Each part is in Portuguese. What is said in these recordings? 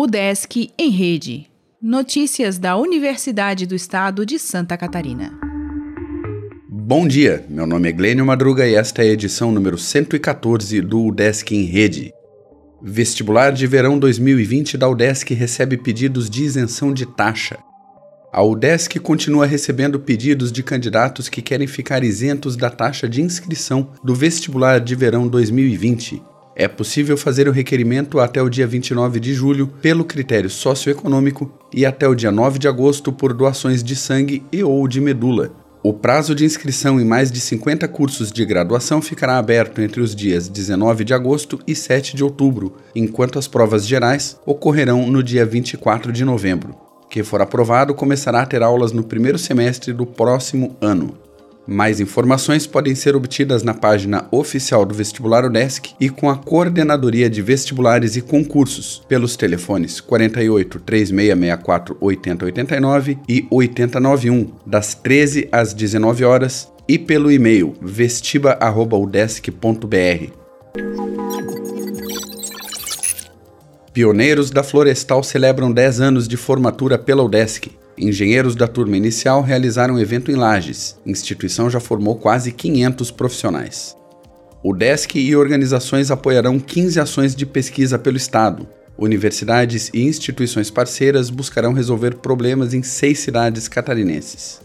O Desk em Rede. Notícias da Universidade do Estado de Santa Catarina. Bom dia, meu nome é Glênio Madruga e esta é a edição número 114 do UDESC em Rede. Vestibular de Verão 2020 da UDESC recebe pedidos de isenção de taxa. A UDESC continua recebendo pedidos de candidatos que querem ficar isentos da taxa de inscrição do Vestibular de Verão 2020. É possível fazer o requerimento até o dia 29 de julho pelo critério socioeconômico e até o dia 9 de agosto por doações de sangue e ou de medula. O prazo de inscrição em mais de 50 cursos de graduação ficará aberto entre os dias 19 de agosto e 7 de outubro, enquanto as provas gerais ocorrerão no dia 24 de novembro. Quem for aprovado começará a ter aulas no primeiro semestre do próximo ano. Mais informações podem ser obtidas na página oficial do Vestibular UDESC e com a Coordenadoria de Vestibulares e Concursos, pelos telefones 48 3664 8089 e 8091, das 13 às 19 horas, e pelo e-mail vestiba.udesc.br. Pioneiros da Florestal celebram 10 anos de formatura pela UDESC. Engenheiros da turma inicial realizaram um evento em Lages. A instituição já formou quase 500 profissionais. O DESC e organizações apoiarão 15 ações de pesquisa pelo Estado. Universidades e instituições parceiras buscarão resolver problemas em seis cidades catarinenses.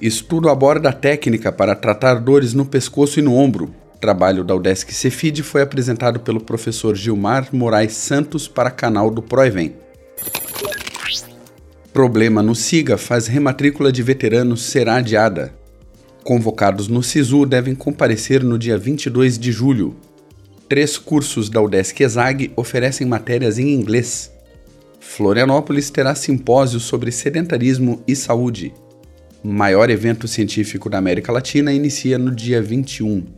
Estudo aborda a técnica para tratar dores no pescoço e no ombro. Trabalho da UDESC Cefid foi apresentado pelo professor Gilmar Moraes Santos para canal do Proevem. Problema no SIGA faz rematrícula de veteranos ser adiada. Convocados no SISU devem comparecer no dia 22 de julho. Três cursos da UDESC ESAG oferecem matérias em inglês. Florianópolis terá simpósio sobre sedentarismo e saúde. Maior evento científico da América Latina inicia no dia 21.